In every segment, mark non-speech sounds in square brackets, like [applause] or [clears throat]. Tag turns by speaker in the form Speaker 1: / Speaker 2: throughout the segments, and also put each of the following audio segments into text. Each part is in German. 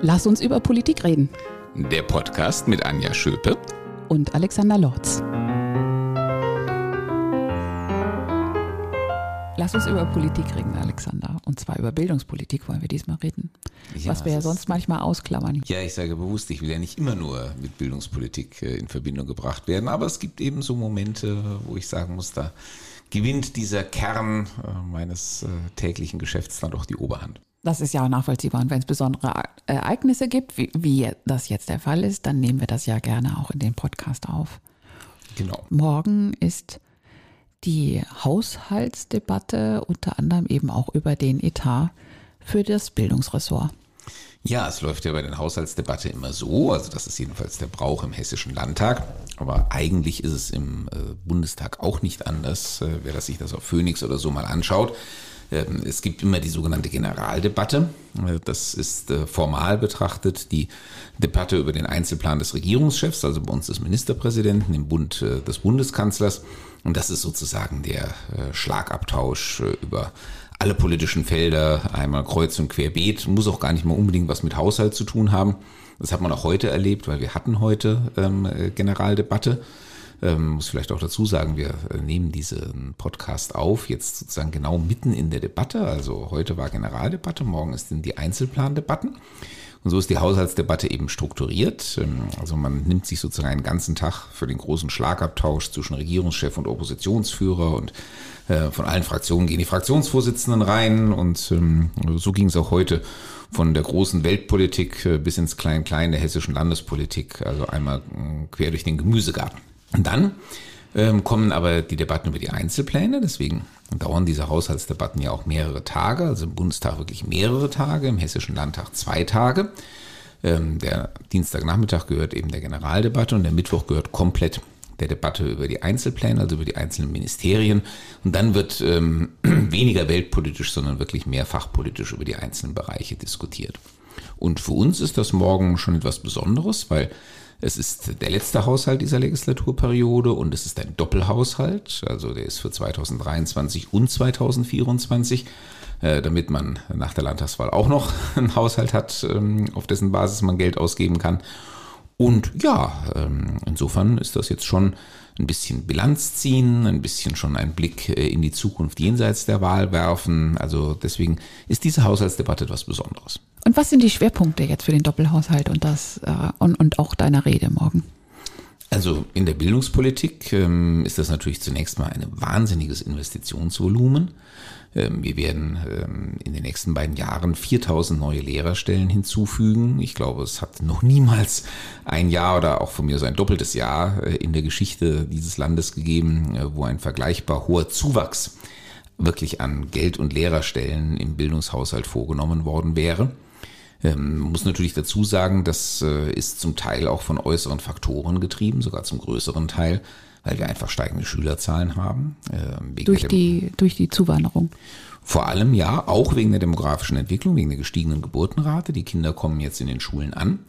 Speaker 1: Lass uns über Politik reden.
Speaker 2: Der Podcast mit Anja Schöpe
Speaker 1: und Alexander Lorz. Lass uns über Politik reden, Alexander. Und zwar über Bildungspolitik wollen wir diesmal reden. Ja, was wir ja sonst manchmal ausklammern.
Speaker 2: Ja, ich sage bewusst, ich will ja nicht immer nur mit Bildungspolitik äh, in Verbindung gebracht werden, aber es gibt eben so Momente, wo ich sagen muss, da gewinnt dieser Kern äh, meines äh, täglichen Geschäfts dann doch die Oberhand.
Speaker 1: Das ist ja auch nachvollziehbar. Und wenn es besondere Ereignisse gibt, wie, wie das jetzt der Fall ist, dann nehmen wir das ja gerne auch in den Podcast auf.
Speaker 2: Genau.
Speaker 1: Morgen ist die Haushaltsdebatte, unter anderem eben auch über den Etat für das Bildungsressort.
Speaker 2: Ja, es läuft ja bei der Haushaltsdebatte immer so, also das ist jedenfalls der Brauch im Hessischen Landtag, aber eigentlich ist es im äh, Bundestag auch nicht anders, äh, wer das sich das auf Phoenix oder so mal anschaut. Ähm, es gibt immer die sogenannte Generaldebatte. Äh, das ist äh, formal betrachtet die Debatte über den Einzelplan des Regierungschefs, also bei uns des Ministerpräsidenten, im Bund äh, des Bundeskanzlers. Und das ist sozusagen der Schlagabtausch über alle politischen Felder, einmal kreuz und querbeet, muss auch gar nicht mal unbedingt was mit Haushalt zu tun haben. Das hat man auch heute erlebt, weil wir hatten heute ähm, Generaldebatte. Ähm, muss vielleicht auch dazu sagen, wir äh, nehmen diesen Podcast auf, jetzt sozusagen genau mitten in der Debatte. Also heute war Generaldebatte, morgen ist in die Einzelplandebatten. Und so ist die Haushaltsdebatte eben strukturiert. Ähm, also man nimmt sich sozusagen einen ganzen Tag für den großen Schlagabtausch zwischen Regierungschef und Oppositionsführer und äh, von allen Fraktionen gehen die Fraktionsvorsitzenden rein. Und ähm, so ging es auch heute von der großen Weltpolitik äh, bis ins Klein-Klein der hessischen Landespolitik, also einmal quer durch den Gemüsegarten. Und dann ähm, kommen aber die Debatten über die Einzelpläne, deswegen dauern diese Haushaltsdebatten ja auch mehrere Tage, also im Bundestag wirklich mehrere Tage, im Hessischen Landtag zwei Tage. Ähm, der Dienstagnachmittag gehört eben der Generaldebatte und der Mittwoch gehört komplett der Debatte über die Einzelpläne, also über die einzelnen Ministerien. Und dann wird ähm, [clears throat] weniger weltpolitisch, sondern wirklich mehr fachpolitisch über die einzelnen Bereiche diskutiert. Und für uns ist das morgen schon etwas Besonderes, weil es ist der letzte Haushalt dieser Legislaturperiode und es ist ein Doppelhaushalt, also der ist für 2023 und 2024, äh, damit man nach der Landtagswahl auch noch [laughs] einen Haushalt hat, ähm, auf dessen Basis man Geld ausgeben kann. Und ja, ähm, insofern ist das jetzt schon ein bisschen Bilanz ziehen, ein bisschen schon einen Blick äh, in die Zukunft jenseits der Wahl werfen. Also deswegen ist diese Haushaltsdebatte etwas Besonderes.
Speaker 1: Und was sind die Schwerpunkte jetzt für den Doppelhaushalt und das äh, und, und auch deiner Rede morgen?
Speaker 2: Also in der Bildungspolitik ähm, ist das natürlich zunächst mal ein wahnsinniges Investitionsvolumen. Ähm, wir werden ähm, in den nächsten beiden Jahren 4000 neue Lehrerstellen hinzufügen. Ich glaube, es hat noch niemals ein Jahr oder auch von mir so ein doppeltes Jahr äh, in der Geschichte dieses Landes gegeben, äh, wo ein vergleichbar hoher Zuwachs wirklich an Geld- und Lehrerstellen im Bildungshaushalt vorgenommen worden wäre. Ähm, muss natürlich dazu sagen, das äh, ist zum Teil auch von äußeren Faktoren getrieben, sogar zum größeren Teil, weil wir einfach steigende Schülerzahlen haben.
Speaker 1: Äh, durch, die, durch die Zuwanderung.
Speaker 2: Vor allem ja, auch wegen der demografischen Entwicklung, wegen der gestiegenen Geburtenrate. Die Kinder kommen jetzt in den Schulen an.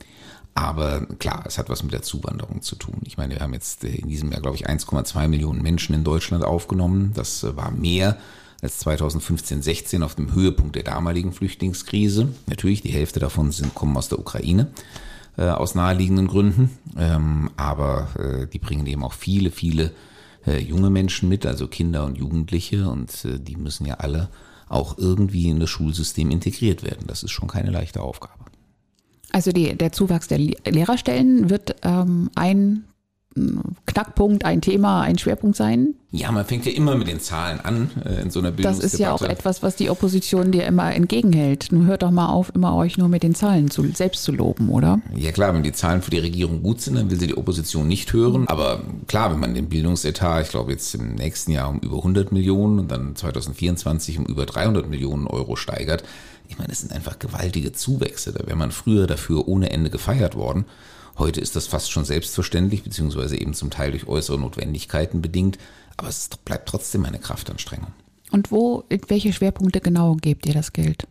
Speaker 2: Aber klar, es hat was mit der Zuwanderung zu tun. Ich meine, wir haben jetzt äh, in diesem Jahr, glaube ich, 1,2 Millionen Menschen in Deutschland aufgenommen. Das äh, war mehr als 2015, 16 auf dem Höhepunkt der damaligen Flüchtlingskrise. Natürlich, die Hälfte davon sind, kommen aus der Ukraine, äh, aus naheliegenden Gründen. Ähm, aber äh, die bringen eben auch viele, viele äh, junge Menschen mit, also Kinder und Jugendliche. Und äh, die müssen ja alle auch irgendwie in das Schulsystem integriert werden. Das ist schon keine leichte Aufgabe.
Speaker 1: Also die, der Zuwachs der Lehrerstellen wird ähm, ein Knackpunkt, ein Thema, ein Schwerpunkt sein?
Speaker 2: Ja, man fängt ja immer mit den Zahlen an äh, in so einer Bildungsdebatte.
Speaker 1: Das ist ja auch etwas, was die Opposition dir immer entgegenhält. Nun hört doch mal auf, immer euch nur mit den Zahlen zu, selbst zu loben, oder?
Speaker 2: Ja klar, wenn die Zahlen für die Regierung gut sind, dann will sie die Opposition nicht hören. Aber klar, wenn man den Bildungsetat, ich glaube jetzt im nächsten Jahr um über 100 Millionen und dann 2024 um über 300 Millionen Euro steigert, ich meine, das sind einfach gewaltige Zuwächse. Da wäre man früher dafür ohne Ende gefeiert worden. Heute ist das fast schon selbstverständlich, beziehungsweise eben zum Teil durch äußere Notwendigkeiten bedingt, aber es bleibt trotzdem eine Kraftanstrengung.
Speaker 1: Und wo, in welche Schwerpunkte genau gebt ihr das Geld?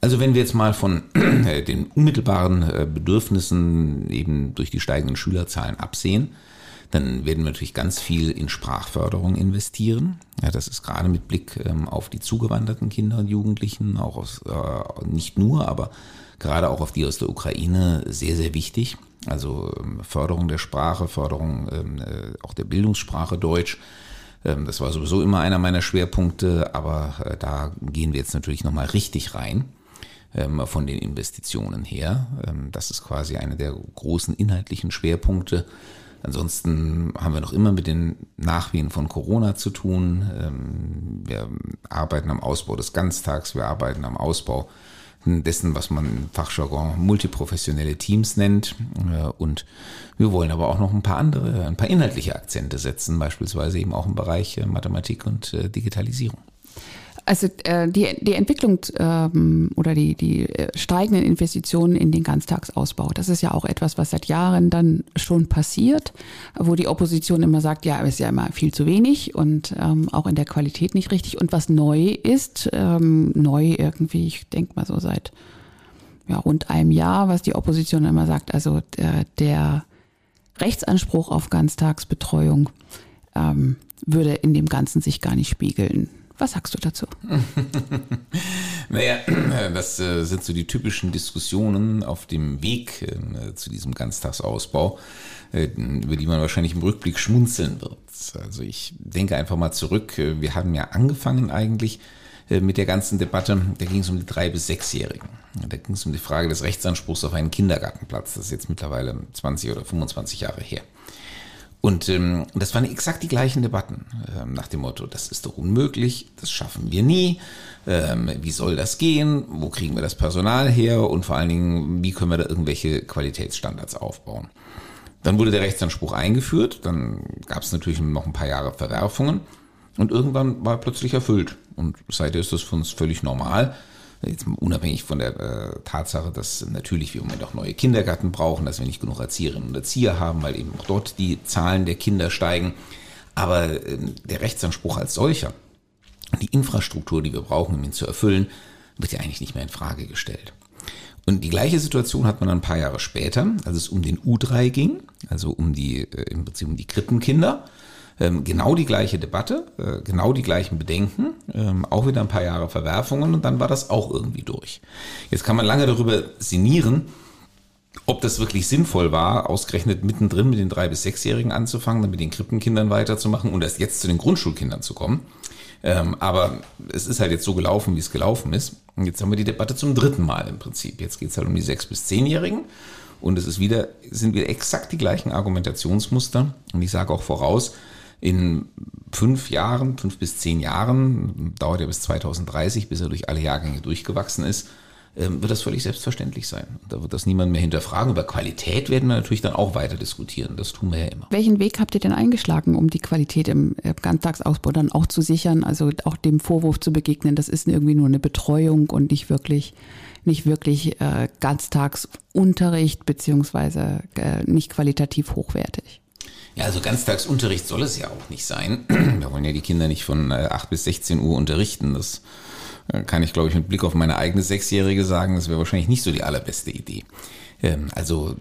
Speaker 2: Also wenn wir jetzt mal von [clears throat] äh, den unmittelbaren äh, Bedürfnissen eben durch die steigenden Schülerzahlen absehen, Dann werden wir natürlich ganz viel in Sprachförderung investieren. Ja, das ist gerade mit Blick ähm, auf die zugewanderten Kinder und Jugendlichen, auch aus, äh, nicht nur, aber gerade auch auf die aus der Ukraine sehr, sehr wichtig. Also ähm, Förderung der Sprache, Förderung ähm, äh, auch der Bildungssprache Deutsch. Ähm, das war sowieso immer einer meiner Schwerpunkte, aber äh, da gehen wir jetzt natürlich nochmal richtig rein von den Investitionen her. Das ist quasi einer der großen inhaltlichen Schwerpunkte. Ansonsten haben wir noch immer mit den Nachwehen von Corona zu tun. Wir arbeiten am Ausbau des Ganztags, wir arbeiten am Ausbau dessen, was man im Fachjargon multiprofessionelle Teams nennt. Äh, und wir wollen aber auch noch ein paar andere, ein paar inhaltliche Akzente setzen, beispielsweise eben auch im Bereich äh, Mathematik und äh, Digitalisierung.
Speaker 1: Also äh, die, die Entwicklung ähm, oder die, die äh, steigenden Investitionen in den Ganztagsausbau, das ist ja auch etwas, was seit Jahren dann schon passiert, wo die Opposition immer sagt, ja, ist ja immer viel zu wenig und ähm, auch in der Qualität nicht richtig. Und was neu ist, ähm, neu irgendwie, ich denke mal so seit ja, rund einem Jahr, was die Opposition immer sagt, also der, der Rechtsanspruch auf Ganztagsbetreuung ähm, würde in dem Ganzen sich gar nicht spiegeln. Was sagst du dazu? [laughs]
Speaker 2: naja, [clears throat] das äh, sind so die typischen Diskussionen auf dem Weg äh, zu diesem Ganztagsausbau, äh, über die man wahrscheinlich im Rückblick schmunzeln wird. Also ich denke einfach mal zurück. Wir haben ja angefangen eigentlich mit der ganzen Debatte, da ging es um die drei- bis sechsjährigen. Da ging es um die Frage des Rechtsanspruchs auf einen Kindergartenplatz. Das ist jetzt mittlerweile 20 oder 25 Jahre her. Und ähm, das waren exakt die gleichen Debatten ähm, nach dem Motto, das ist doch unmöglich, das schaffen wir nie, ähm, wie soll das gehen, wo kriegen wir das Personal her? Und vor allen Dingen, wie können wir da irgendwelche Qualitätsstandards aufbauen. Dann wurde der Rechtsanspruch eingeführt, dann gab es natürlich noch ein paar Jahre Verwerfungen. Und irgendwann war er plötzlich erfüllt. Und seitdem ist das für uns völlig normal jetzt unabhängig von der äh, Tatsache, dass natürlich wir im Moment auch neue Kindergärten brauchen, dass wir nicht genug Erzieherinnen und Erzieher haben, weil eben auch dort die Zahlen der Kinder steigen. Aber äh, der Rechtsanspruch als solcher, die Infrastruktur, die wir brauchen, um ihn zu erfüllen, wird ja eigentlich nicht mehr in Frage gestellt. Und die gleiche Situation hat man ein paar Jahre später, als es um den U3 ging, also um die, äh, im Prinzip um die Krippenkinder. Ähm, genau die gleiche Debatte, äh, genau die gleichen Bedenken, ähm, auch wieder ein paar Jahre Verwerfungen und dann war das auch irgendwie durch. Jetzt kann man lange darüber sinnieren, ob das wirklich sinnvoll war, ausgerechnet mittendrin mit den drei- bis sechsjährigen anzufangen, dann mit den Krippenkindern weiterzumachen und erst jetzt zu den Grundschulkindern zu kommen. Ähm, aber es ist halt jetzt so gelaufen, wie es gelaufen ist. Und jetzt haben wir die Debatte zum dritten Mal im Prinzip. Jetzt geht es halt um die sechs- bis zehnjährigen. Und es ist wieder, sind wieder exakt die gleichen Argumentationsmuster. Und ich sage auch voraus, in fünf Jahren, fünf bis zehn Jahren, dauert ja bis 2030, bis er durch alle Jahrgänge durchgewachsen ist, ähm, wird das völlig selbstverständlich sein. Da wird das niemand mehr hinterfragen. Über Qualität werden wir natürlich dann auch weiter diskutieren. Das tun wir ja immer.
Speaker 1: Welchen Weg habt ihr denn eingeschlagen, um die Qualität im Ganztagsausbau dann auch zu sichern? Also auch dem Vorwurf zu begegnen, das ist irgendwie nur eine Betreuung und nicht wirklich nicht wirklich äh, Ganztagsunterricht beziehungsweise äh, nicht qualitativ hochwertig.
Speaker 2: Ja, also Ganztagsunterricht soll es ja auch nicht sein. [clears throat] Wir wollen ja die Kinder nicht von 8 äh, bis 16 Uhr unterrichten. Das äh, kann ich, glaube ich, mit Blick auf meine eigene Sechsjährige sagen. Das wäre wahrscheinlich nicht so die allerbeste Idee. Ähm, also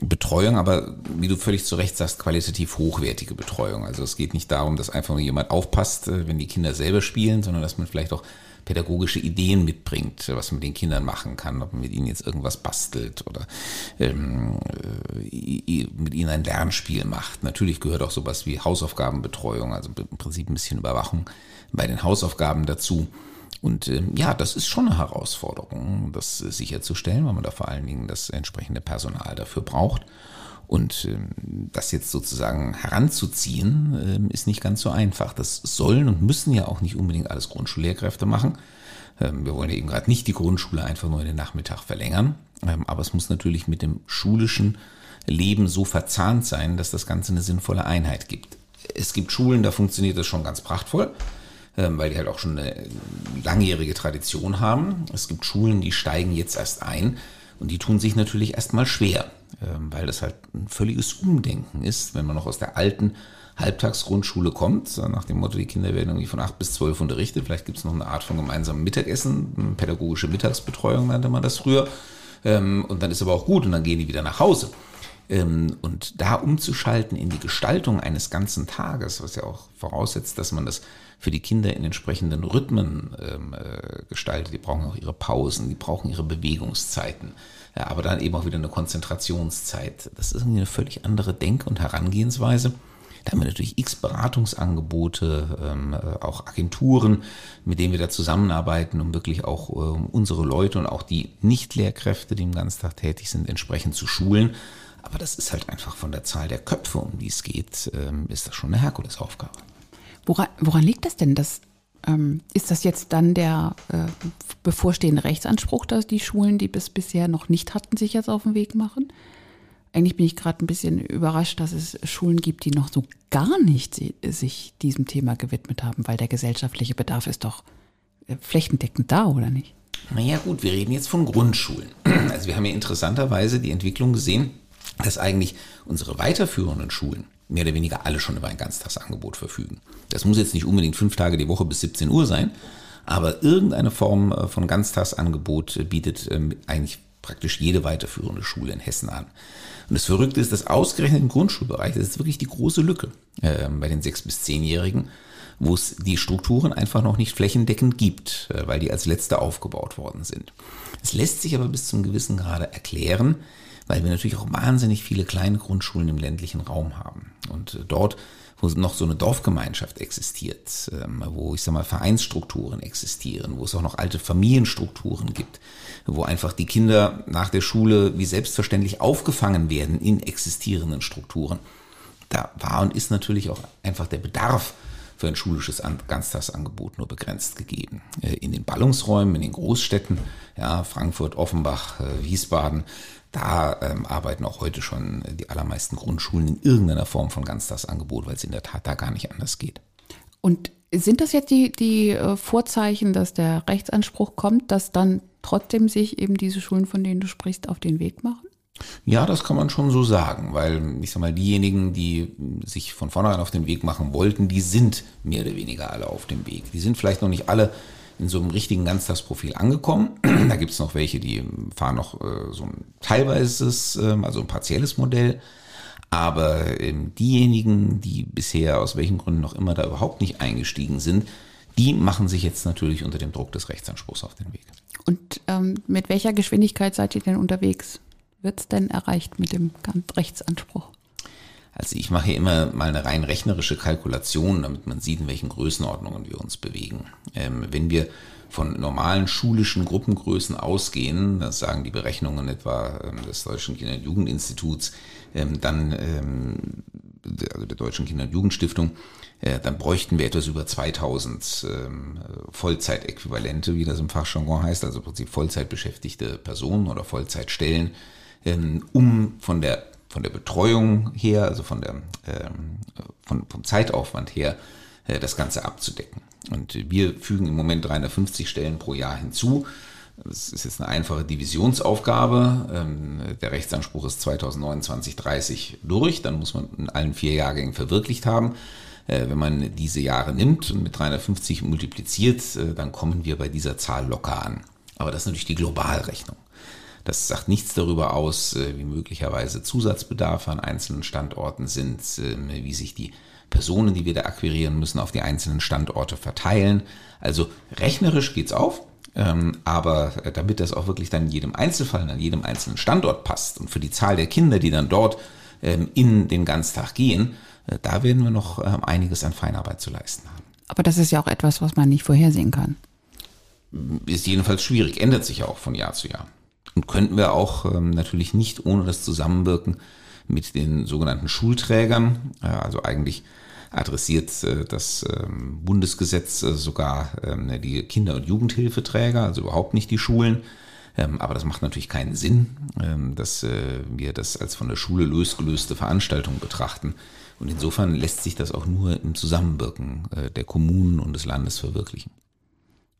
Speaker 2: Betreuung, aber wie du völlig zu Recht sagst, qualitativ hochwertige Betreuung. Also es geht nicht darum, dass einfach nur jemand aufpasst, äh, wenn die Kinder selber spielen, sondern dass man vielleicht auch pädagogische Ideen mitbringt, was man mit den Kindern machen kann, ob man mit ihnen jetzt irgendwas bastelt oder ähm, äh, mit ihnen ein Lernspiel macht. Natürlich gehört auch sowas wie Hausaufgabenbetreuung, also im Prinzip ein bisschen Überwachung bei den Hausaufgaben dazu. Und ähm, ja, das ist schon eine Herausforderung, das sicherzustellen, weil man da vor allen Dingen das entsprechende Personal dafür braucht. Und ähm, das jetzt sozusagen heranzuziehen, ähm, ist nicht ganz so einfach. Das sollen und müssen ja auch nicht unbedingt alles Grundschullehrkräfte machen. Ähm, wir wollen ja eben gerade nicht die Grundschule einfach nur in den Nachmittag verlängern. Aber es muss natürlich mit dem schulischen Leben so verzahnt sein, dass das Ganze eine sinnvolle Einheit gibt. Es gibt Schulen, da funktioniert das schon ganz prachtvoll, weil die halt auch schon eine langjährige Tradition haben. Es gibt Schulen, die steigen jetzt erst ein und die tun sich natürlich erstmal schwer. Ähm, weil das halt ein völliges Umdenken ist, wenn man noch aus der alten Halbtagsgrundschule kommt, nach dem Motto, die Kinder werden irgendwie von 8 bis 12 unterrichtet, vielleicht gibt es noch eine Art von gemeinsamem Mittagessen, pädagogische Mittagsbetreuung nannte man das früher, ähm, und dann ist aber auch gut und dann gehen die wieder nach Hause. Ähm, und da umzuschalten in die Gestaltung eines ganzen Tages, was ja auch voraussetzt, dass man das für die Kinder in entsprechenden Rhythmen äh, gestaltet. Die brauchen auch ihre Pausen, die brauchen ihre Bewegungszeiten, ja, aber dann eben auch wieder eine Konzentrationszeit. Das ist eine völlig andere Denk- und Herangehensweise. Da haben wir natürlich x Beratungsangebote, ähm, äh, auch Agenturen, mit denen wir da zusammenarbeiten, um wirklich auch ähm, unsere Leute und auch die Nicht-Lehrkräfte, die im Ganztag tätig sind, entsprechend zu schulen. Aber das ist halt einfach von der Zahl der Köpfe, um die es geht, ähm, ist das schon eine Herkulesaufgabe.
Speaker 1: Woran, woran liegt das denn? Das, ähm, ist das jetzt dann der äh, bevorstehende Rechtsanspruch, dass die Schulen, die bis bisher noch nicht hatten, sich jetzt auf den Weg machen? Eigentlich bin ich gerade ein bisschen überrascht, dass es Schulen gibt, die noch so gar nicht sich diesem Thema gewidmet haben, weil der gesellschaftliche Bedarf ist doch äh, flächendeckend da, oder nicht?
Speaker 2: Naja gut, wir reden jetzt von Grundschulen. Also wir haben ja interessanterweise die Entwicklung gesehen, dass eigentlich unsere weiterführenden Schulen mehr oder weniger alle schon über ein Ganztagsangebot verfügen. Das muss jetzt nicht unbedingt fünf Tage die Woche bis 17 Uhr sein, aber irgendeine Form äh, von Ganztagsangebot bietet ähm, eigentlich praktisch jede weiterführende Schule in Hessen an. Und das Verrückte ist, dass ausgerechnet im Grundschulbereich, das ist wirklich die große Lücke äh, bei den sechs bis zehnjährigen, wo es die Strukturen einfach noch nicht flächendeckend gibt, äh, weil die als letzte aufgebaut worden sind. Es lässt sich aber bis zum gewissen Grade erklären, weil wir natürlich auch wahnsinnig viele kleine Grundschulen im ländlichen Raum haben. Und äh, dort, wo noch so eine Dorfgemeinschaft existiert, ähm, wo ich sag mal Vereinsstrukturen existieren, wo es auch noch alte Familienstrukturen gibt, wo einfach die Kinder nach der Schule wie selbstverständlich aufgefangen werden in existierenden Strukturen. Da war und ist natürlich auch einfach der Bedarf für ein schulisches Ganztagsangebot nur begrenzt gegeben. Äh, in den Ballungsräumen, in den Großstädten, ja, Frankfurt, Offenbach, äh, Wiesbaden, da ähm, arbeiten auch heute schon die allermeisten Grundschulen in irgendeiner Form von Ganztagsangebot, weil es in der Tat da gar nicht anders geht.
Speaker 1: Und sind das jetzt die, die äh, Vorzeichen, dass der Rechtsanspruch kommt, dass dann trotzdem sich eben diese Schulen, von denen du sprichst, auf den Weg machen?
Speaker 2: Ja, das kann man schon so sagen, weil ich sag mal, diejenigen, die sich von vornherein auf den Weg machen wollten, die sind mehr oder weniger alle auf dem Weg. Die sind vielleicht noch nicht alle in so einem richtigen Ganztagsprofil angekommen. [clears throat] da gibt es noch welche, die fahren noch äh, so ein teilweises, äh, also ein partielles Modell. Aber ähm, diejenigen, die bisher aus welchen Gründen noch immer da überhaupt nicht eingestiegen sind, die machen sich jetzt natürlich unter dem Druck des Rechtsanspruchs auf den Weg.
Speaker 1: Und ähm, mit welcher Geschwindigkeit seid ihr denn unterwegs? Wird es denn erreicht mit dem Rechtsanspruch?
Speaker 2: Also ich mache immer mal eine rein rechnerische Kalkulation, damit man sieht, in welchen Größenordnungen wir uns bewegen. Ähm, wenn wir von normalen schulischen Gruppengrößen ausgehen, das sagen die Berechnungen etwa ähm, des Deutschen Kinder- und Jugendinstituts, ähm, dann ähm, also der Deutschen Kinder- und Jugendstiftung, äh, dann bräuchten wir etwas über 2000 ähm, Vollzeitäquivalente, wie das im Fachjargon heißt, also im Prinzip Vollzeitbeschäftigte Personen oder Vollzeitstellen, um von der von der Betreuung her, also von der, ähm, von, vom Zeitaufwand her, äh, das Ganze abzudecken. Und wir fügen im Moment 350 Stellen pro Jahr hinzu. Das ist jetzt eine einfache Divisionsaufgabe. Ähm, der Rechtsanspruch ist 2029, 30 durch. Dann muss man in allen vier Jahrgängen verwirklicht haben. Äh, wenn man diese Jahre nimmt und mit 350 multipliziert, äh, dann kommen wir bei dieser Zahl locker an. Aber das ist natürlich die Globalrechnung. Das sagt nichts darüber aus, äh, wie möglicherweise Zusatzbedarfe an einzelnen Standorten sind, äh, wie sich die Personen, die wir da akquirieren müssen, auf die einzelnen Standorte verteilen. Also rechnerisch geht's auf, ähm, aber äh, damit das auch wirklich dann in jedem Einzelfall, an jedem einzelnen Standort passt und für die Zahl der Kinder, die dann dort ähm, in den Ganztag gehen, da werden wir noch ähm, einiges an Feinarbeit zu leisten haben.
Speaker 1: Aber das ist ja auch etwas, was man nicht vorhersehen kann.
Speaker 2: Ist jedenfalls schwierig, ändert sich ja auch von Jahr zu Jahr. Und könnten wir auch ähm, natürlich nicht ohne das Zusammenwirken mit den sogenannten Schulträgern, äh, also eigentlich adressiert äh, das ähm, Bundesgesetz äh, sogar ähm, die Kinder- und Jugendhilfeträger, also überhaupt nicht die Schulen. Ähm, aber das macht natürlich keinen Sinn, ähm, dass äh, wir das als von der Schule losgelöste Veranstaltung betrachten. Und insofern lässt sich das auch nur im Zusammenwirken äh, der Kommunen und des Landes verwirklichen.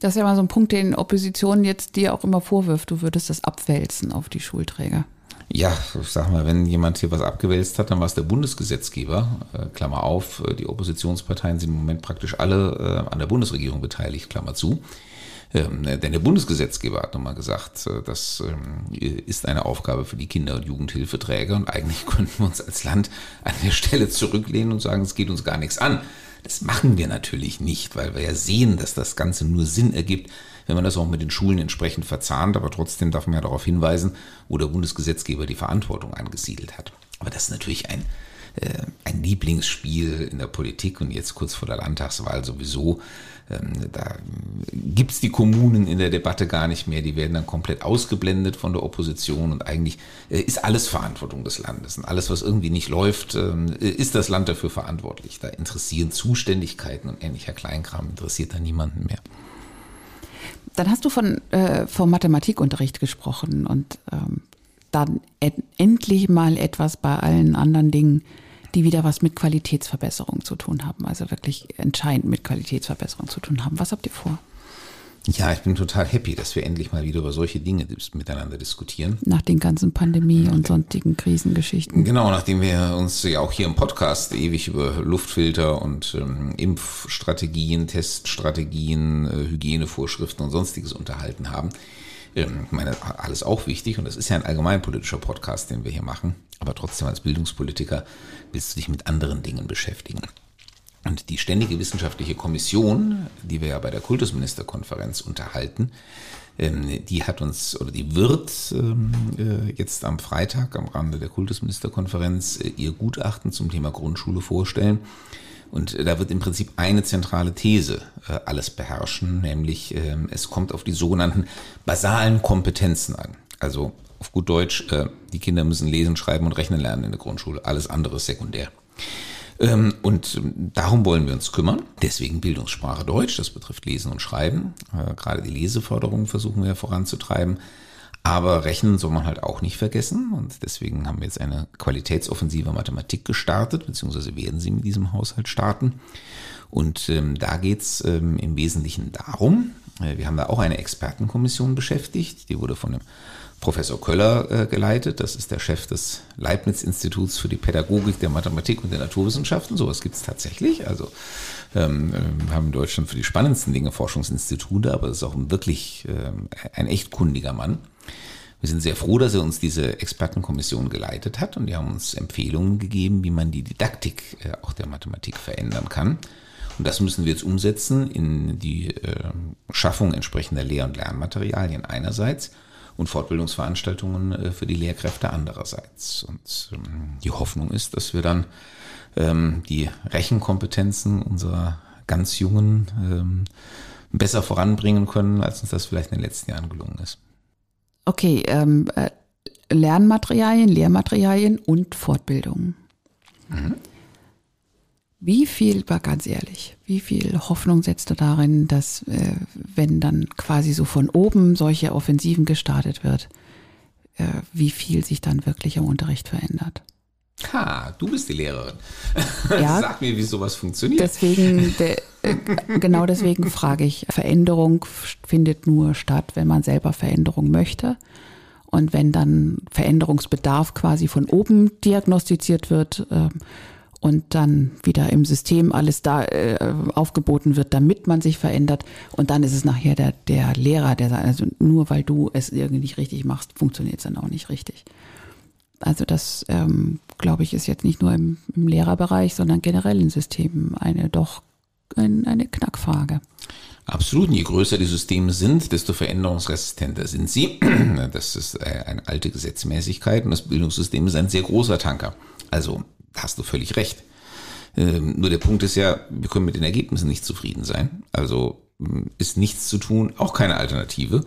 Speaker 1: Das ist ja mal so ein Punkt, den Opposition jetzt dir auch immer vorwirft. Du würdest das abwälzen auf die Schulträger.
Speaker 2: Ja, ich sag mal, wenn jemand hier was abgewälzt hat, dann war es der Bundesgesetzgeber. Äh, Klammer auf, äh, die Oppositionsparteien sind im Moment praktisch alle äh, an der Bundesregierung beteiligt, Klammer zu. Ähm, denn der Bundesgesetzgeber hat nochmal gesagt, äh, das ähm, ist eine Aufgabe für die Kinder- und Jugendhilfeträger und eigentlich [laughs] könnten wir uns als Land an der Stelle zurücklehnen und sagen, es geht uns gar nichts an. Das machen wir natürlich nicht, weil wir ja sehen, dass das Ganze nur Sinn ergibt, wenn man das auch mit den Schulen entsprechend verzahnt. Aber trotzdem darf man ja darauf hinweisen, wo der Bundesgesetzgeber die Verantwortung angesiedelt hat. Aber das ist natürlich ein, äh, ein Lieblingsspiel in der Politik und jetzt kurz vor der Landtagswahl sowieso. Ähm, da gibt's die Kommunen in der Debatte gar nicht mehr, die werden dann komplett ausgeblendet von der Opposition und eigentlich äh, ist alles Verantwortung des Landes. Und alles, was irgendwie nicht läuft, ähm, ist das Land dafür verantwortlich. Da interessieren Zuständigkeiten und ähnlicher Kleinkram, interessiert da niemanden mehr.
Speaker 1: Dann hast du von äh, vom Mathematikunterricht gesprochen und ähm, dann endlich mal etwas bei allen anderen Dingen, die wieder was mit Qualitätsverbesserung zu tun haben, also wirklich entscheidend mit Qualitätsverbesserung zu tun haben. Was habt ihr vor?
Speaker 2: Ja, ich bin total happy, dass wir endlich mal wieder über solche Dinge miteinander diskutieren.
Speaker 1: Nach den ganzen Pandemie- und sonstigen Krisengeschichten.
Speaker 2: Genau, nachdem wir uns ja auch hier im Podcast ewig über Luftfilter und ähm, Impfstrategien, Teststrategien, äh, Hygienevorschriften und sonstiges unterhalten haben. Ähm, ich meine, alles auch wichtig und das ist ja ein allgemeinpolitischer Podcast, den wir hier machen. Aber trotzdem als Bildungspolitiker willst du dich mit anderen Dingen beschäftigen. Und die Ständige Wissenschaftliche Kommission, die wir ja bei der Kultusministerkonferenz unterhalten, ähm, die hat uns oder die wird ähm, äh, jetzt am Freitag am Rande der Kultusministerkonferenz äh, ihr Gutachten zum Thema Grundschule vorstellen. Und da wird im Prinzip eine zentrale These äh, alles beherrschen, nämlich ähm, es kommt auf die sogenannten basalen Kompetenzen an. Also auf gut Deutsch, die Kinder müssen lesen, schreiben und rechnen lernen in der Grundschule. Alles andere ist sekundär. Ähm, und ähm, darum wollen wir uns kümmern. Deswegen Bildungssprache Deutsch, das betrifft Lesen und Schreiben. Äh, gerade die Leseförderung versuchen wir voranzutreiben. Aber Rechnen soll man halt auch nicht vergessen. Und deswegen haben wir jetzt eine qualitätsoffensive Mathematik gestartet, beziehungsweise werden sie mit diesem Haushalt starten. Und ähm, da geht's ähm, im Wesentlichen darum, äh, wir haben da auch eine Expertenkommission beschäftigt, die wurde von dem Professor Köller äh, geleitet. Das ist der Chef des Leibniz-Instituts für die Pädagogik der Mathematik und der Naturwissenschaften. Sowas gibt es tatsächlich. Also ähm, wir haben in Deutschland für die spannendsten Dinge Forschungsinstitute, aber das ist auch ein wirklich ähm, ein echt kundiger Mann. Wir sind sehr froh, dass er uns diese Expertenkommission geleitet hat und die haben uns Empfehlungen gegeben, wie man die Didaktik äh, auch der Mathematik verändern kann. Und das müssen wir jetzt umsetzen in die äh, Schaffung entsprechender Lehr- und Lernmaterialien einerseits und Fortbildungsveranstaltungen äh, für die Lehrkräfte andererseits. Und ähm, die Hoffnung ist, dass wir dann ähm, die Rechenkompetenzen unserer ganz Jungen ähm, besser voranbringen können, als uns das vielleicht in den letzten Jahren gelungen ist.
Speaker 1: Okay, ähm, äh, Lernmaterialien, Lehrmaterialien und Fortbildung. Mhm. Wie viel, war ganz ehrlich, wie viel Hoffnung setzt du darin, dass äh, wenn dann quasi so von oben solche Offensiven gestartet wird, äh, wie viel sich dann wirklich im Unterricht verändert?
Speaker 2: Ha, du bist die Lehrerin. [laughs] Ja, Sag mir, wie sowas funktioniert.
Speaker 1: Deswegen, [laughs] de, äh, genau deswegen frage ich, Veränderung findet nur statt, wenn man selber Veränderung möchte. Und wenn dann Veränderungsbedarf quasi von oben diagnostiziert wird, äh, und dann wieder im System alles da äh, aufgeboten wird, damit man sich verändert. Und dann ist es nachher der, der Lehrer, der sagt, also nur weil du es irgendwie nicht richtig machst, funktioniert es dann auch nicht richtig. Also das, ähm, glaube ich, ist jetzt nicht nur im, im Lehrerbereich, sondern generell in Systemen eine doch ein, eine Knackfrage.
Speaker 2: Absolut. Und je größer die Systeme sind, desto veränderungsresistenter sind sie. Das ist äh, eine alte Gesetzmäßigkeit und das Bildungssystem ist ein sehr großer Tanker. Also hast du völlig recht. Ähm, nur der Punkt ist ja, wir können mit den Ergebnissen nicht zufrieden sein. Also hm, ist nichts zu tun, auch keine Alternative.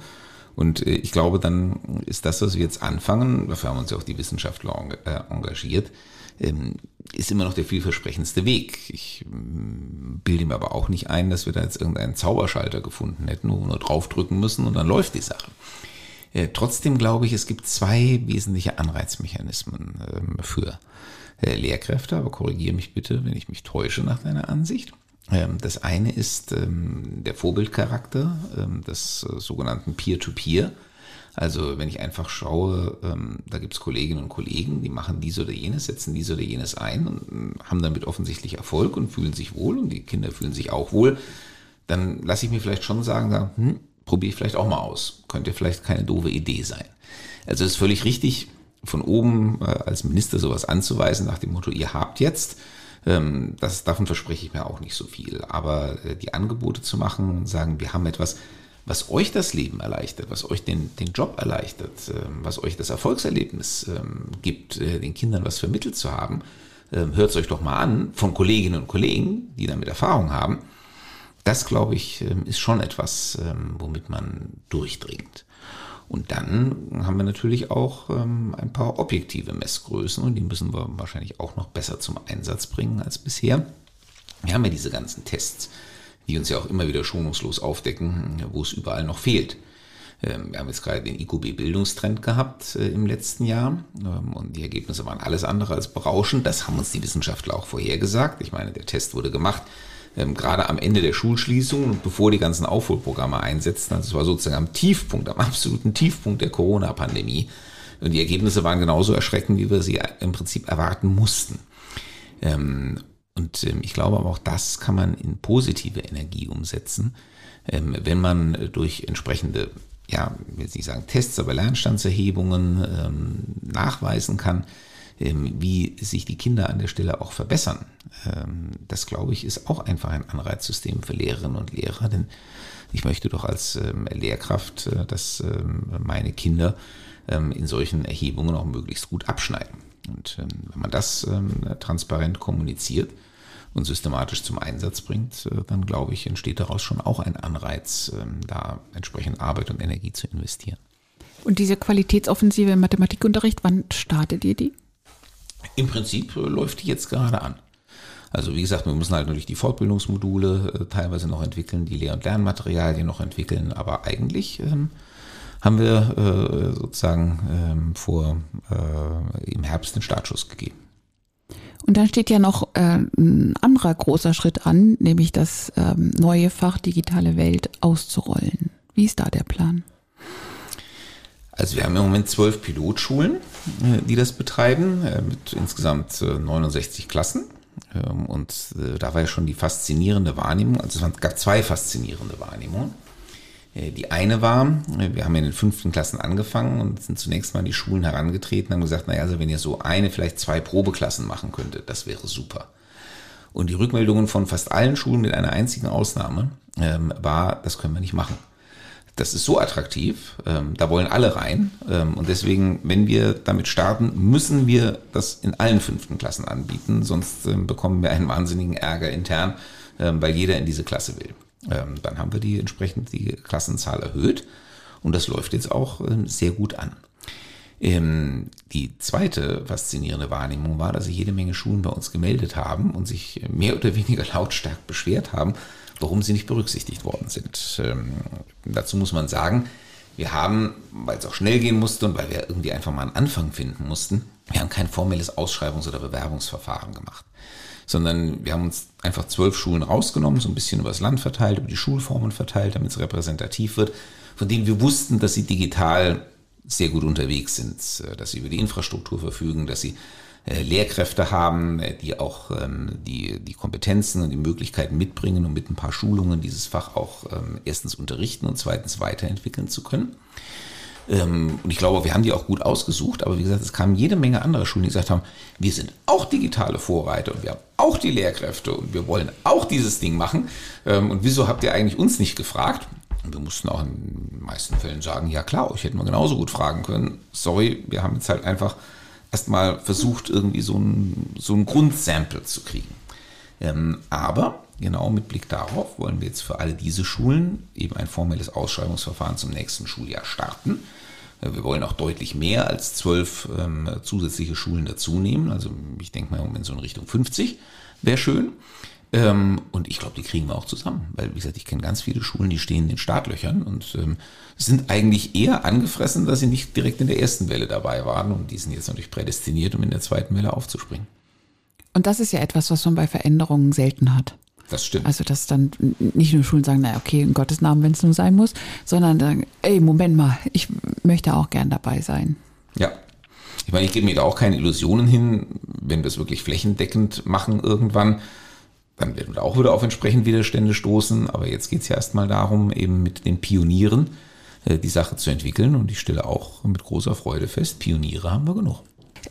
Speaker 2: Und äh, ich glaube, dann ist das, was wir jetzt anfangen, dafür haben uns ja auch die Wissenschaftler äh, engagiert, ähm, ist immer noch der vielversprechendste Weg. Ich hm, bilde mir aber auch nicht ein, dass wir da jetzt irgendeinen Zauberschalter gefunden hätten, wo wir nur draufdrücken müssen und dann läuft die Sache. Äh, trotzdem glaube ich, es gibt zwei wesentliche Anreizmechanismen ähm, für äh, Lehrkräfte, aber korrigiere mich bitte, wenn ich mich täusche nach deiner Ansicht. Ähm, das eine ist ähm, der Vorbildcharakter des äh, sogenannten Peer-to-Peer. -Peer. Also wenn ich einfach schaue, da gibt es Kolleginnen und Kollegen, die machen dies oder jenes, setzen dies oder jenes ein und haben damit offensichtlich Erfolg und fühlen sich wohl und die Kinder fühlen sich auch wohl, dann lasse ich mir vielleicht schon sagen, hm, probiere ich vielleicht auch mal aus. Könnte vielleicht keine doofe Idee sein. Also es ist völlig richtig, von oben äh, als Minister sowas anzuweisen, nach dem Motto, ihr habt jetzt. Ähm, das, davon verspreche ich mir auch nicht so viel. Aber äh, die Angebote zu machen und sagen, wir haben etwas, was euch das Leben erleichtert, was euch den, den Job erleichtert, ähm, was euch das Erfolgserlebnis ähm, gibt, äh, den Kindern was vermittelt zu haben, ähm, hört es euch doch mal an von Kolleginnen und Kollegen, die damit Erfahrung haben. Das, glaube ich, ähm, ist schon etwas, ähm, womit man durchdringt. Und dann haben wir natürlich auch ähm, ein paar objektive Messgrößen und die müssen wir wahrscheinlich auch noch besser zum Einsatz bringen als bisher. Wir haben ja diese ganzen Tests, die uns ja auch immer wieder schonungslos aufdecken, wo es überall noch fehlt. Wir haben jetzt gerade den IQB-Bildungstrend gehabt äh, im letzten Jahr und die Ergebnisse waren alles andere als berauschend. Das haben uns die Wissenschaftler auch vorhergesagt. Ich meine, der Test wurde gemacht ähm, gerade am Ende der Schulschließung und bevor die ganzen Aufholprogramme einsetzten. Also es war sozusagen am Tiefpunkt, am absoluten Tiefpunkt der Corona-Pandemie. Und die Ergebnisse waren genauso erschreckend, wie wir sie im Prinzip erwarten mussten. Ähm, und ähm, ich glaube aber auch das kann man in positive Energie umsetzen, ähm, wenn man durch entsprechende, ja, ich will jetzt nicht sagen Tests, aber Lernstandserhebungen ähm, nachweisen kann, wie sich die Kinder an der Stelle auch verbessern. Ähm, das, glaube ich, ist auch einfach ein Anreizsystem für Lehrerinnen und Lehrer, denn ich möchte doch als ähm, Lehrkraft, äh, dass meine Kinder in solchen Erhebungen auch möglichst gut abschneiden. Und wenn man das transparent kommuniziert und systematisch zum Einsatz bringt, äh, dann glaube ich, entsteht daraus schon auch ein Anreiz, da entsprechend Arbeit und Energie zu investieren.
Speaker 1: Und diese Qualitätsoffensive im Mathematikunterricht, wann startet ihr die?
Speaker 2: Im Prinzip äh, läuft die jetzt gerade an. Also wie gesagt, wir müssen halt natürlich die Fortbildungsmodule äh, teilweise noch entwickeln, die Lehr- und Lernmaterialien noch entwickeln, aber eigentlich ähm, haben wir äh, sozusagen ähm, vor äh, im Herbst den Startschuss gegeben.
Speaker 1: Und dann steht ja noch äh, ein anderer großer Schritt an, nämlich das ähm, neue Fach digitale Welt auszurollen. Wie ist da der Plan?
Speaker 2: Also wir haben im Moment zwölf Pilotschulen, äh, die das betreiben, äh, mit insgesamt 69 äh, Klassen. Ähm, und da war ja schon die faszinierende Wahrnehmung, also es gab zwei faszinierende Wahrnehmungen. Die eine war, wir haben in den fünften Klassen angefangen und sind zunächst mal an die Schulen herangetreten und haben gesagt, naja, also wenn ihr so eine, vielleicht zwei Probeklassen machen könntet, das wäre super. Und die Rückmeldungen von fast allen Schulen mit einer einzigen Ausnahme ähm, war, das können wir nicht machen das ist so attraktiv, ähm, da wollen alle rein. Ähm, und deswegen, wenn wir damit starten, müssen wir das in allen fünften Klassen anbieten, sonst ähm, bekommen wir einen wahnsinnigen Ärger intern, ähm, weil jeder in diese Klasse will. Ähm, dann haben wir die entsprechend die Klassenzahl erhöht und das läuft jetzt auch ähm, sehr gut an. die zweite faszinierende Wahrnehmung war, dass sich jede Menge Schulen bei uns gemeldet haben und sich mehr oder weniger [laughs] lautstark beschwert haben, warum sie nicht berücksichtigt worden sind. Ähm, dazu muss man sagen, wir haben, weil es auch schnell gehen musste und weil wir irgendwie einfach mal einen Anfang finden mussten, wir haben kein formelles Ausschreibungs- oder Bewerbungsverfahren gemacht, sondern wir haben uns einfach zwölf Schulen rausgenommen, so ein bisschen über das Land verteilt, über die Schulformen verteilt, damit es repräsentativ wird, von denen wir wussten, dass sie digital sehr gut unterwegs sind, äh, dass sie über die Infrastruktur verfügen, dass sie Lehrkräfte haben, äh, die auch ähm, die, die Kompetenzen und die Möglichkeiten mitbringen, um mit ein paar Schulungen dieses Fach auch ähm, erstens unterrichten und zweitens weiterentwickeln zu können. Ähm, und ich glaube, wir haben die auch gut ausgesucht, aber wie gesagt, es kamen jede Menge andere Schulen, die gesagt haben, wir sind auch digitale Vorreiter und wir haben auch die Lehrkräfte und wir wollen auch dieses Ding machen. Und wieso habt ihr eigentlich uns nicht gefragt? Und wir mussten auch in den meisten Fällen sagen, ja klar, euch hätten wir genauso gut fragen können. Sorry, wir haben jetzt halt einfach erstmal versucht, irgendwie so ein, so ein Grundsample zu kriegen. Ähm, aber genau mit Blick darauf wollen wir jetzt für alle diese Schulen eben ein formelles Ausschreibungsverfahren zum nächsten Schuljahr starten. Äh, wir wollen auch deutlich mehr als zwölf ähm, zusätzliche Schulen dazu nehmen. Also ich denke mal im Moment so in Richtung 50 wäre schön. Ähm, und ich glaube, die kriegen wir auch zusammen, weil, wie gesagt, ich kenne ganz viele Schulen, die stehen in den Startlöchern und ähm, sind eigentlich eher angefressen, dass sie nicht direkt in der ersten Welle dabei waren und die sind jetzt natürlich prädestiniert, um in der zweiten Welle aufzuspringen.
Speaker 1: Und das ist ja etwas, was man bei Veränderungen selten hat.
Speaker 2: Das stimmt.
Speaker 1: Also, dass dann nicht nur Schulen sagen, naja, okay, in Gottes Namen, wenn es nur sein muss, sondern sagen, ey, Moment mal, ich möchte auch gern dabei sein.
Speaker 2: Ja. Ich meine, ich gebe mir da auch keine Illusionen hin, wenn wir es wirklich flächendeckend machen irgendwann, dann werden wir auch wieder auf entsprechend Widerstände stoßen. Aber jetzt geht es ja erstmal darum, eben mit den Pionieren äh, die Sache zu entwickeln. Und ich stelle auch mit großer Freude fest, Pioniere haben wir genug.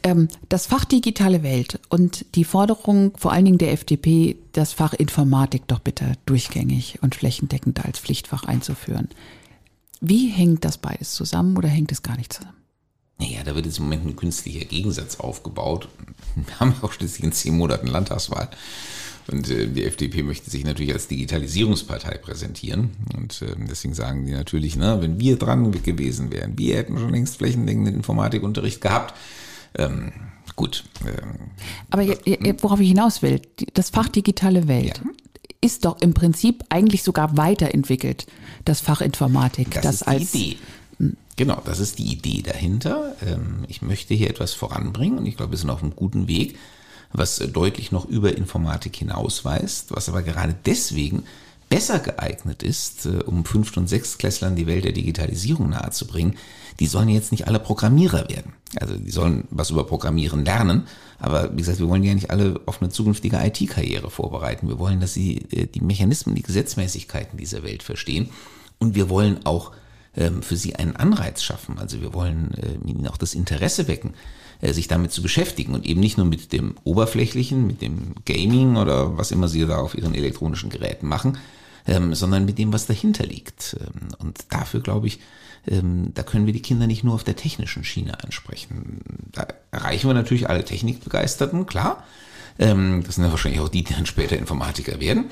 Speaker 1: Ähm, das Fach digitale Welt und die Forderung vor allen Dingen der FDP, das Fach Informatik doch bitte durchgängig und flächendeckend als Pflichtfach einzuführen. Wie hängt das beides zusammen oder hängt es gar nicht zusammen?
Speaker 2: Naja, da wird jetzt im Moment ein künstlicher Gegensatz aufgebaut. Wir haben auch schließlich in zehn Monaten Landtagswahl. Und äh, die FDP möchte sich natürlich als Digitalisierungspartei präsentieren. Und äh, deswegen sagen die natürlich, ne, wenn wir dran gewesen wären, wir hätten schon längst flächendeckenden Informatikunterricht gehabt. Ähm, gut.
Speaker 1: Ähm, Aber worauf ich hinaus will, das Fach digitale Welt. Ja ist doch im Prinzip eigentlich sogar weiterentwickelt, das Fach Informatik.
Speaker 2: Das, das ist als die Idee. Genau, das ist die Idee dahinter. Ähm, ich möchte hier etwas voranbringen und ich glaube, wir sind auf einem guten Weg was deutlich noch über Informatik hinausweist, was aber gerade deswegen besser geeignet ist, äh, um Fünft- und Sechstklässlern die Welt der Digitalisierung nahezubringen, die sollen jetzt nicht alle Programmierer werden. Also die sollen was über Programmieren lernen, aber wie gesagt, wir wollen ja nicht alle auf eine zukünftige IT-Karriere vorbereiten. Wir wollen, dass sie äh, die Mechanismen, die Gesetzmäßigkeiten dieser Welt verstehen und wir wollen auch ähm, für sie einen Anreiz schaffen. Also wir wollen äh, ihnen auch das Interesse wecken, äh, sich damit zu beschäftigen und eben nicht nur mit dem Oberflächlichen, mit dem Gaming oder was immer sie da auf ihren elektronischen Geräten machen, ähm, sondern mit dem, was dahinter liegt. Ähm, und dafür glaube ich, ähm, da können wir die Kinder nicht nur auf der technischen Schiene ansprechen. Da erreichen wir natürlich alle Technikbegeisterten, klar. Ähm, das sind ja wahrscheinlich auch die, die dann später Informatiker werden.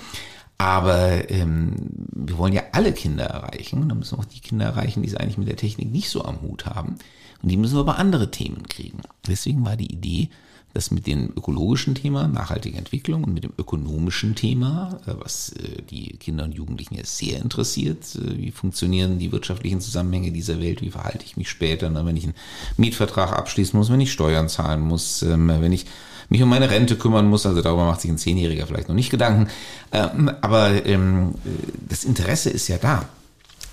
Speaker 2: Aber ähm, wir wollen ja alle Kinder erreichen. Und dann müssen wir auch die Kinder erreichen, die es eigentlich mit der Technik nicht so am Hut haben. Und die müssen wir über andere Themen kriegen. Deswegen war die Idee, dass mit dem ökologischen Thema, nachhaltige Entwicklung und mit dem ökonomischen Thema, äh, was äh, die Kinder und Jugendlichen ja sehr interessiert, äh, wie funktionieren die wirtschaftlichen Zusammenhänge dieser Welt, wie verhalte ich mich später, ne, wenn ich einen Mietvertrag abschließen muss, wenn ich Steuern zahlen muss, ähm, wenn ich mich um meine Rente kümmern muss. Also darüber macht sich ein Zehnjähriger vielleicht noch nicht Gedanken. Ähm, aber ähm, das Interesse ist ja da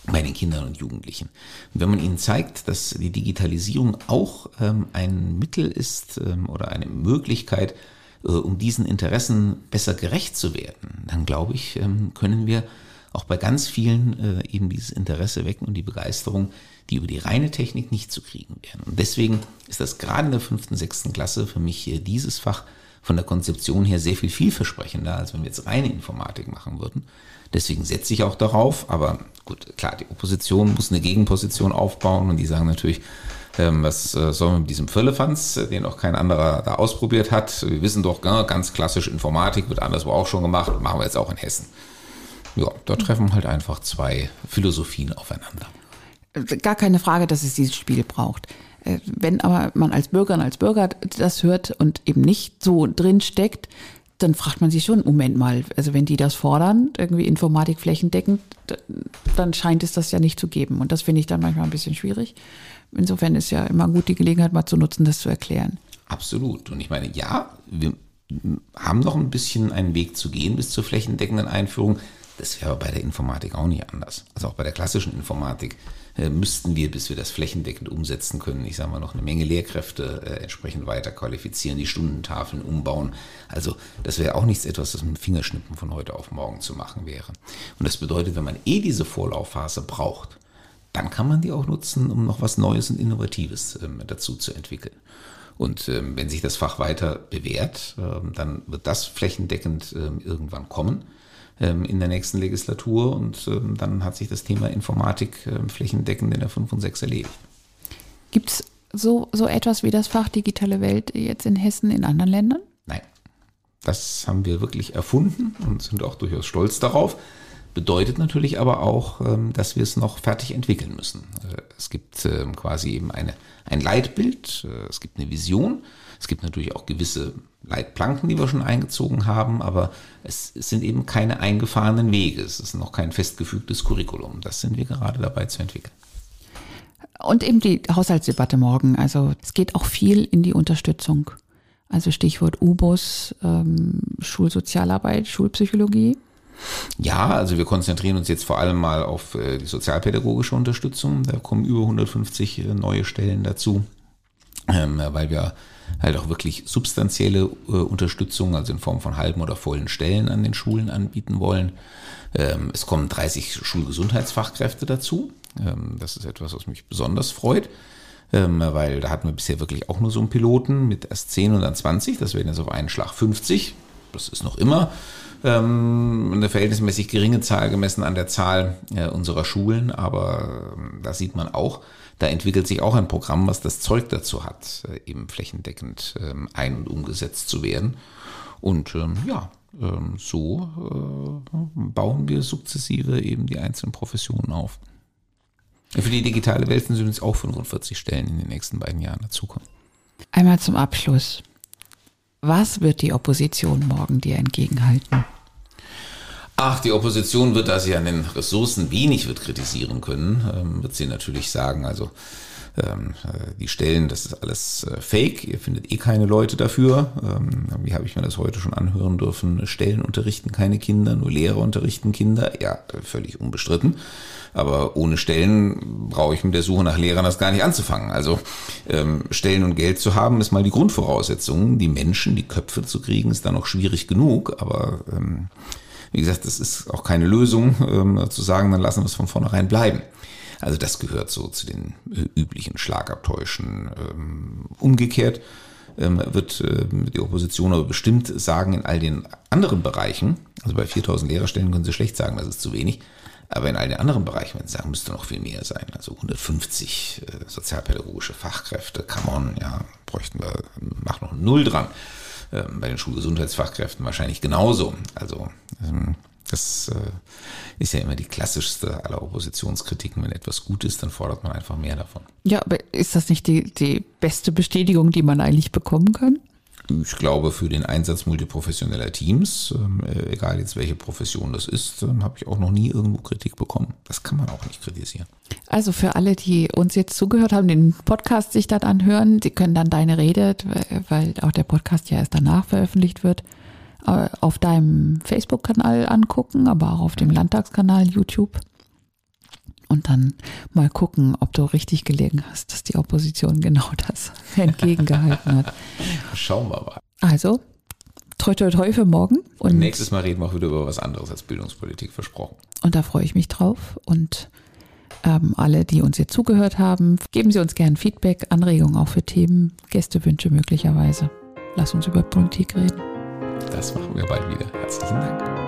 Speaker 2: bei den Kindern und Jugendlichen. Und wenn man ihnen zeigt, dass die Digitalisierung auch ähm, ein Mittel ist oder eine Möglichkeit, äh, um diesen Interessen besser gerecht zu werden, dann glaube ich, können wir auch bei ganz vielen äh, eben dieses Interesse wecken und die Begeisterung, die über die reine Technik nicht zu kriegen wären. Und deswegen ist das gerade in der fünften, sechsten Klasse für mich hier dieses Fach von der Konzeption her sehr viel vielversprechender, als wenn wir jetzt reine Informatik machen würden. Deswegen setze ich auch darauf, aber gut, klar, die Opposition muss eine Gegenposition aufbauen und die sagen natürlich, ähm, was äh, sollen wir mit diesem Firlefanz, äh, den auch kein anderer da ausprobiert hat. Wir wissen doch, ganz klassisch Informatik wird anderswo auch schon gemacht, machen wir jetzt auch in Hessen. Ja, da treffen halt einfach zwei Philosophien aufeinander.
Speaker 1: Gar keine Frage, dass es dieses Spiel braucht. Äh, wenn aber man als Bürgerin, als Bürger das hört und eben nicht so drin steckt, dann fragt man sich schon, Moment mal, also wenn die das fordern, irgendwie Informatik flächendeckend, dann scheint es das ja nicht zu geben. Und das finde ich dann manchmal ein bisschen schwierig. Insofern ist ja immer gut, die Gelegenheit mal zu nutzen, das zu erklären.
Speaker 2: Absolut. Und ich meine, ja, wir haben noch ein bisschen einen Weg zu gehen bis zur flächendeckenden Einführung. Das wäre bei der Informatik auch nicht anders. Also auch bei der klassischen Informatik müssten wir, bis wir das flächendeckend umsetzen können, ich sage mal, noch eine Menge Lehrkräfte äh, entsprechend weiter qualifizieren, die Stundentafeln umbauen. Also das wäre auch nichts etwas, das mit dem Fingerschnippen von heute auf morgen zu machen wäre. Und das bedeutet, wenn man eh diese Vorlaufphase braucht, dann kann man die auch nutzen, um noch was Neues und Innovatives ähm, dazu zu entwickeln. Und ähm, wenn sich das Fach weiter bewährt, ähm, dann wird das flächendeckend ähm, irgendwann kommen. Ähm, in der nächsten Legislatur und ähm, dann hat sich das Thema Informatik ähm, flächendeckend in der 5 und 6 erledigt.
Speaker 1: Gibt es so, so etwas wie das Fach Digitale Welt jetzt in Hessen in anderen Ländern?
Speaker 2: Nein. Das haben wir wirklich erfunden und sind auch durchaus stolz darauf. Bedeutet natürlich aber auch, dass wir es noch fertig entwickeln müssen. Äh, es gibt quasi eben eine, ein Leitbild, äh, es gibt eine Vision, es gibt natürlich auch gewisse Leitplanken, die wir schon eingezogen haben, aber es, es sind eben keine eingefahrenen Wege. Es ist noch kein festgefügtes Curriculum. Das sind wir gerade dabei zu entwickeln.
Speaker 1: Und eben die Haushaltsdebatte morgen. Also es geht auch viel in die Unterstützung. Also Stichwort U-Bus, ähm, Schulsozialarbeit, Schulpsychologie.
Speaker 2: Ja, also wir konzentrieren uns jetzt vor allem mal auf äh, die sozialpädagogische Unterstützung. Da kommen über 150 äh, neue Stellen dazu, ähm, weil wir halt auch wirklich substanzielle äh, Unterstützung, also in Form von halben oder vollen Stellen an den Schulen anbieten wollen. Ähm, es kommen 30 Schulgesundheitsfachkräfte dazu. Ähm, das ist etwas, was mich besonders freut, ähm, weil da hatten wir bisher wirklich auch nur so einen Piloten mit erst 10 und dann 20. Das werden jetzt auf einen Schlag 50. Das ist noch immer ähm, eine verhältnismäßig geringe Zahl gemessen an der Zahl äh, unserer Schulen, aber ähm, da sieht man auch, da entwickelt sich auch ein Programm, was das Zeug dazu hat, äh, eben flächendeckend ähm, ein- und umgesetzt zu werden. Und ähm, ja, ähm, so äh, bauen wir sukzessive eben die einzelnen Professionen auf. Für die digitale Welt sind übrigens auch 45 Stellen in den nächsten beiden Jahren dazukommen.
Speaker 1: Einmal zum Abschluss. Was wird die Opposition morgen dir entgegenhalten?
Speaker 2: Ach, die Opposition wird, da sie an den Ressourcen wenig wird kritisieren können, ähm, wird sie natürlich sagen, also ähm, äh, die Stellen, das ist alles äh, Fake, ihr findet eh keine Leute dafür. Ähm, wie habe ich mir das heute schon anhören dürfen? Stellen unterrichten keine Kinder, nur Lehrer unterrichten Kinder. Ja, völlig unbestritten. Aber ohne Stellen brauche ich mit der Suche nach Lehrern das gar nicht anzufangen. Also Stellen und Geld zu haben, ist mal die Grundvoraussetzung. Die Menschen, die Köpfe zu kriegen, ist dann noch schwierig genug. Aber ähm, wie gesagt, das ist auch keine Lösung, ähm, zu sagen, dann lassen wir es von vornherein bleiben. Also das gehört so zu den äh, üblichen Schlagabtäuschen. Ähm, umgekehrt ähm, wird äh, die Opposition aber bestimmt sagen, in all den anderen Bereichen, also bei 4000 Lehrerstellen können sie schlecht sagen, das ist zu wenig, aber in all den anderen Bereichen, wenn sie sagen, müsste noch viel mehr sein. Also 150 äh, sozialpädagogische Fachkräfte, come on, ja, bräuchten wir, mach noch null dran. Ähm, bei den Schulgesundheitsfachkräften wahrscheinlich genauso. Also ähm, das äh, ist ja immer die klassischste aller Oppositionskritiken. Wenn etwas gut ist, dann fordert man einfach mehr davon.
Speaker 1: Ja, aber ist das nicht die, die beste Bestätigung, die man eigentlich bekommen kann?
Speaker 2: Ich glaube, für den Einsatz multiprofessioneller Teams, ähm, äh, egal jetzt welche Profession das ist, ähm, habe ich auch noch nie irgendwo Kritik bekommen. Das kann man auch nicht kritisieren.
Speaker 1: Also für alle, die uns jetzt zugehört haben, den Podcast sich dann anhören, sie können dann deine Rede, weil auch der Podcast ja erst danach veröffentlicht wird, äh, auf deinem Facebook-Kanal angucken, aber auch auf dem Landtagskanal YouTube. Und dann mal gucken, ob du richtig gelegen hast, dass die Opposition genau [laughs] das entgegengehalten hat.
Speaker 2: Schauen wir mal.
Speaker 1: Also, toi toi toi für morgen.
Speaker 2: Und nächstes Mal reden wir auch wieder über was anderes als Bildungspolitik versprochen.
Speaker 1: Und da freue ich mich drauf. Und ähm, alle, die uns jetzt zugehört haben, geben Sie uns gerne Feedback, Anregungen auch für Themen, Gästewünsche möglicherweise. Lass uns über Politik reden.
Speaker 2: Das machen wir bald wieder. Herzlichen Dank.